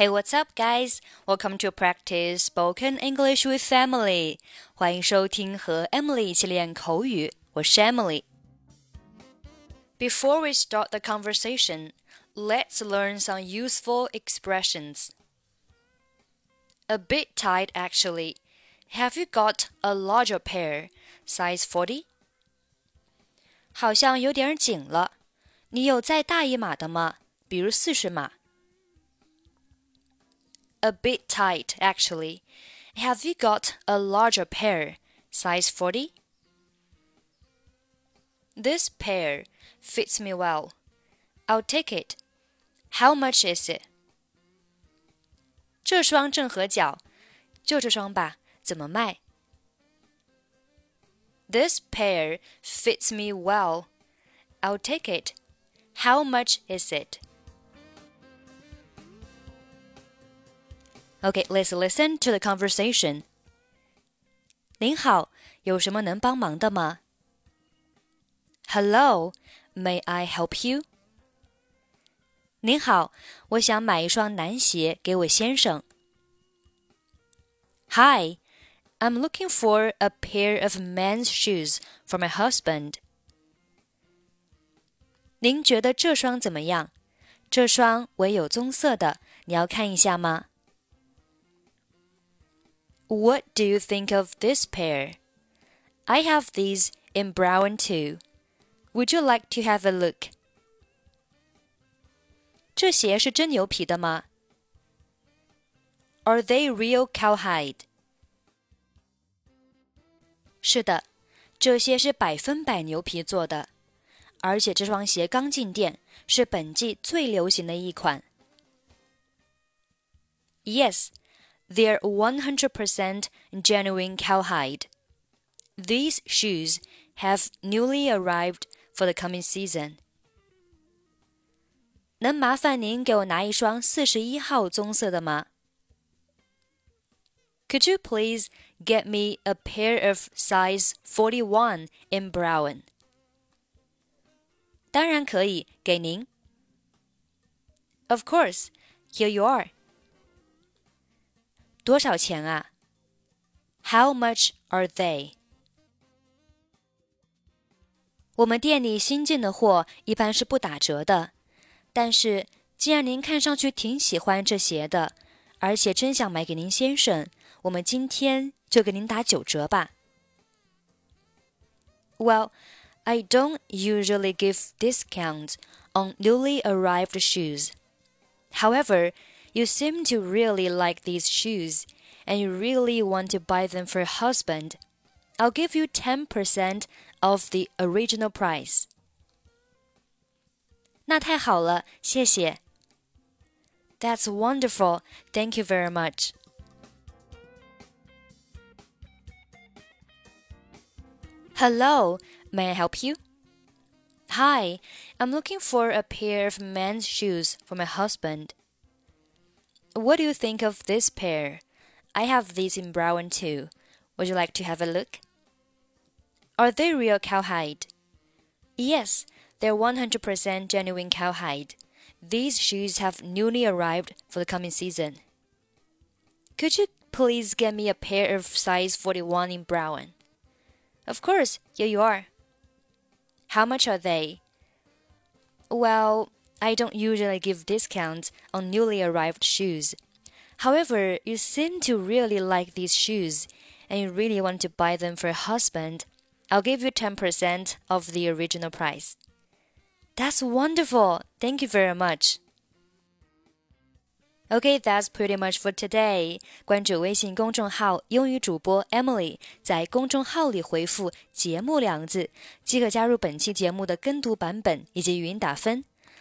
Hey, what's up, guys? Welcome to practice spoken English with Emily. 欢迎收听和 Emily 一起练口语，我是 Emily。Before we start the conversation, let's learn some useful expressions. A bit tight, actually. Have you got a larger pair, size forty? 好像有点紧了。你有再大一码的吗？比如四十码。 a bit tight, actually. Have you got a larger pair, size 40? This pair fits me well. I'll take it. How much is it? 这双正合脚，就这双吧，怎么卖？This pair fits me well. I'll take it. How much is it? Okay, let's listen to the conversation. 您好，有什么能帮忙的吗？Hello, may I help you? 您好，我想买一双男鞋给我先生。Hi, I'm looking for a pair of men's shoes for my husband. 您觉得这双怎么样？这双唯有棕色的，你要看一下吗 ？what do you think of this pair? I have these in brown too. Would you like to have a look? 这鞋是真牛皮的吗？Are they real cowhide? 是的，这些是百分百牛皮做的，而且这双鞋刚进店，是本季最流行的一款。Yes, they're 100% genuine cowhide. These shoes have newly arrived for the coming season. 能麻烦您给我拿一双四十一号棕色的吗？Could you please get me a pair of size forty-one in brown? 当然可以，给您。Of course, here you are. 多少钱啊？How much are they？我们店里新进的货一般是不打折的，但是既然您看上去挺喜欢这鞋的，而且真想买给您先生，我们今天就给您打九折吧。Well, I don't usually give discounts on newly arrived shoes. However, you seem to really like these shoes, and you really want to buy them for your husband. I'll give you 10% of the original price. 那太好了，谢谢。That's wonderful. Thank you very much. Hello, may I help you? Hi, I'm looking for a pair of men's shoes for my husband. What do you think of this pair? I have these in brown too. Would you like to have a look? Are they real cowhide? Yes, they're 100% genuine cowhide. These shoes have newly arrived for the coming season. Could you please get me a pair of size 41 in brown? Of course, here you are. How much are they? Well, I don't usually give discounts on newly arrived shoes. However, you seem to really like these shoes and you really want to buy them for your husband. I'll give you 10% of the original price. That's wonderful. Thank you very much. Okay, that's pretty much for today. 关注微信公众号“英语主播 Emily”，在公众号里回复“节目”两个字，即可加入本期节目的跟读版本以及语音打分。